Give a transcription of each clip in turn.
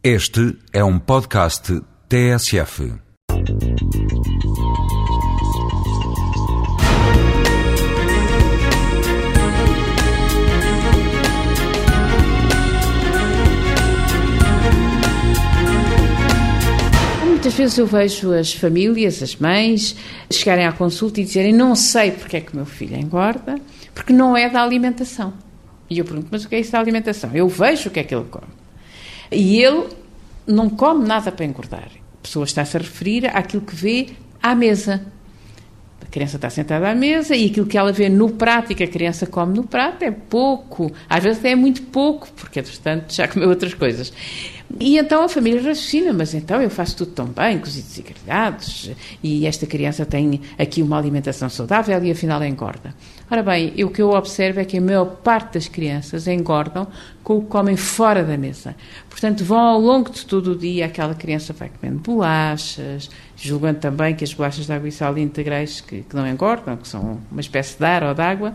Este é um podcast TSF. Muitas vezes eu vejo as famílias, as mães, chegarem à consulta e dizerem não sei porque é que meu filho engorda, porque não é da alimentação. E eu pergunto, mas o que é isso da alimentação? Eu vejo o que é que ele come. E ele não come nada para engordar. A pessoa está-se a referir àquilo que vê à mesa. A criança está sentada à mesa e aquilo que ela vê no prato e que a criança come no prato é pouco. Às vezes é muito pouco, porque, entretanto, já comeu outras coisas. E então a família raciocina, mas então eu faço tudo tão bem, cozidos e grelhados, e esta criança tem aqui uma alimentação saudável e afinal engorda. Ora bem, o que eu observo é que a maior parte das crianças engordam com o que comem fora da mesa. Portanto, vão ao longo de todo o dia, aquela criança vai comendo bolachas, julgando também que as bolachas de água e sal integrais que, não engordam, que são uma espécie de ar ou de água,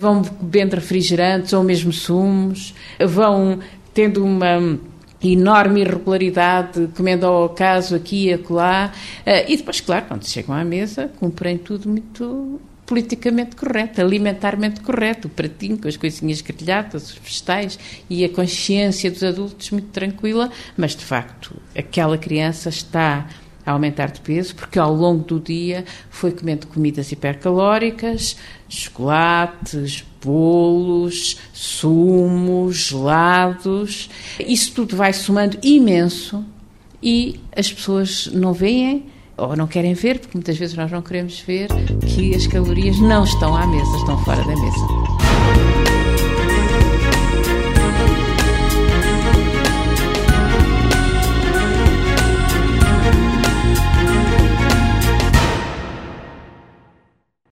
vão bebendo refrigerantes ou mesmo sumos, vão tendo uma enorme irregularidade, comendo ao acaso aqui e acolá, e depois, claro, quando chegam à mesa, cumprem tudo muito politicamente correto, alimentarmente correto, o pratinho com as coisinhas grelhadas, os vegetais e a consciência dos adultos muito tranquila, mas de facto aquela criança está a aumentar de peso porque ao longo do dia foi comendo comidas hipercalóricas, chocolates, bolos, sumos, gelados. Isso tudo vai somando imenso e as pessoas não veem ou não querem ver, porque muitas vezes nós não queremos ver que as calorias não estão à mesa, estão fora da mesa.